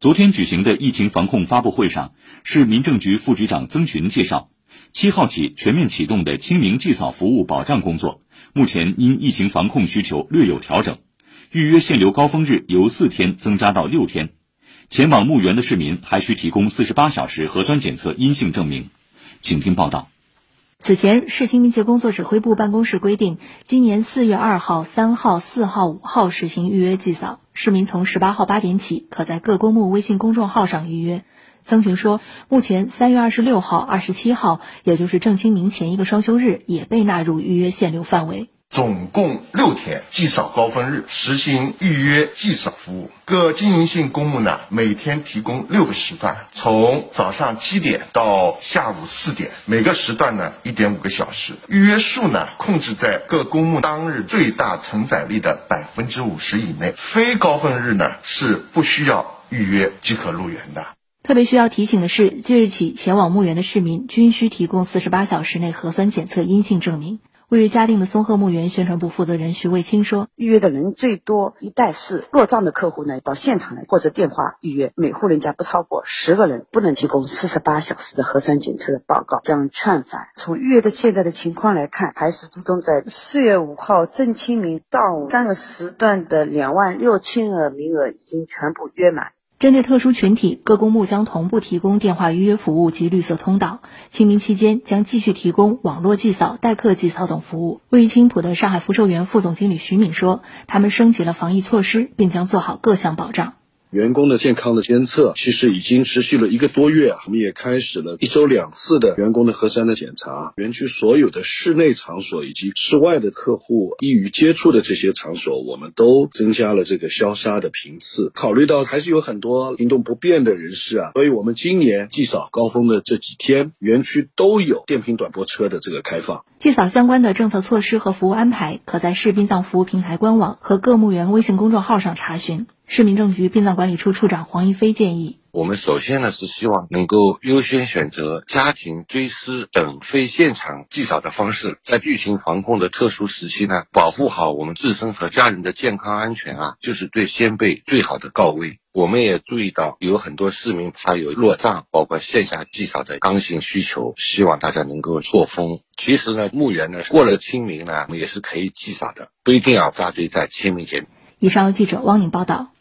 昨天举行的疫情防控发布会上，市民政局副局长曾群介绍，七号起全面启动的清明祭扫服务保障工作，目前因疫情防控需求略有调整，预约限流高峰日由四天增加到六天。前往墓园的市民还需提供四十八小时核酸检测阴性证明。请听报道。此前，市清明节工作指挥部办公室规定，今年四月二号、三号、四号、五号实行预约祭扫，市民从十八号八点起可在各公墓微信公众号上预约。曾群说，目前三月二十六号、二十七号，也就是正清明前一个双休日，也被纳入预约限流范围。总共六天祭扫高峰日实行预约祭扫服务，各经营性公墓呢每天提供六个时段，从早上七点到下午四点，每个时段呢一点五个小时。预约数呢控制在各公墓当日最大承载力的百分之五十以内，非高峰日呢是不需要预约即可入园的。特别需要提醒的是，即日起前往墓园的市民均需提供四十八小时内核酸检测阴性证明。位于嘉定的松鹤墓园宣传部负责人徐卫清说：“预约的人最多一带四，落账的客户呢到现场来或者电话预约，每户人家不超过十个人，不能提供四十八小时的核酸检测的报告，将劝返。从预约的现在的情况来看，还是集中在四月五号正清明上午三个时段的两万六千个名额已经全部约满。”针对特殊群体，各公墓将同步提供电话预约服务及绿色通道。清明期间将继续提供网络祭扫、代客祭扫等服务。位于青浦的上海福寿园副总经理徐敏说：“他们升级了防疫措施，并将做好各项保障。”员工的健康的监测其实已经持续了一个多月啊，我们也开始了一周两次的员工的核酸的检查。园区所有的室内场所以及室外的客户易于接触的这些场所，我们都增加了这个消杀的频次。考虑到还是有很多行动不便的人士啊，所以我们今年祭扫高峰的这几天，园区都有电瓶短驳车的这个开放。祭扫相关的政策措施和服务安排，可在市殡葬服务平台官网和各墓园微信公众号上查询。市民政局殡葬管理处处长黄一飞建议：我们首先呢是希望能够优先选择家庭追思等非现场祭扫的方式，在疫情防控的特殊时期呢，保护好我们自身和家人的健康安全啊，就是对先辈最好的告慰。我们也注意到有很多市民他有落账，包括线下祭扫的刚性需求，希望大家能够错峰。其实呢，墓园呢过了清明呢，也是可以祭扫的，不一定要扎堆在清明节。以上由记者汪宁报道。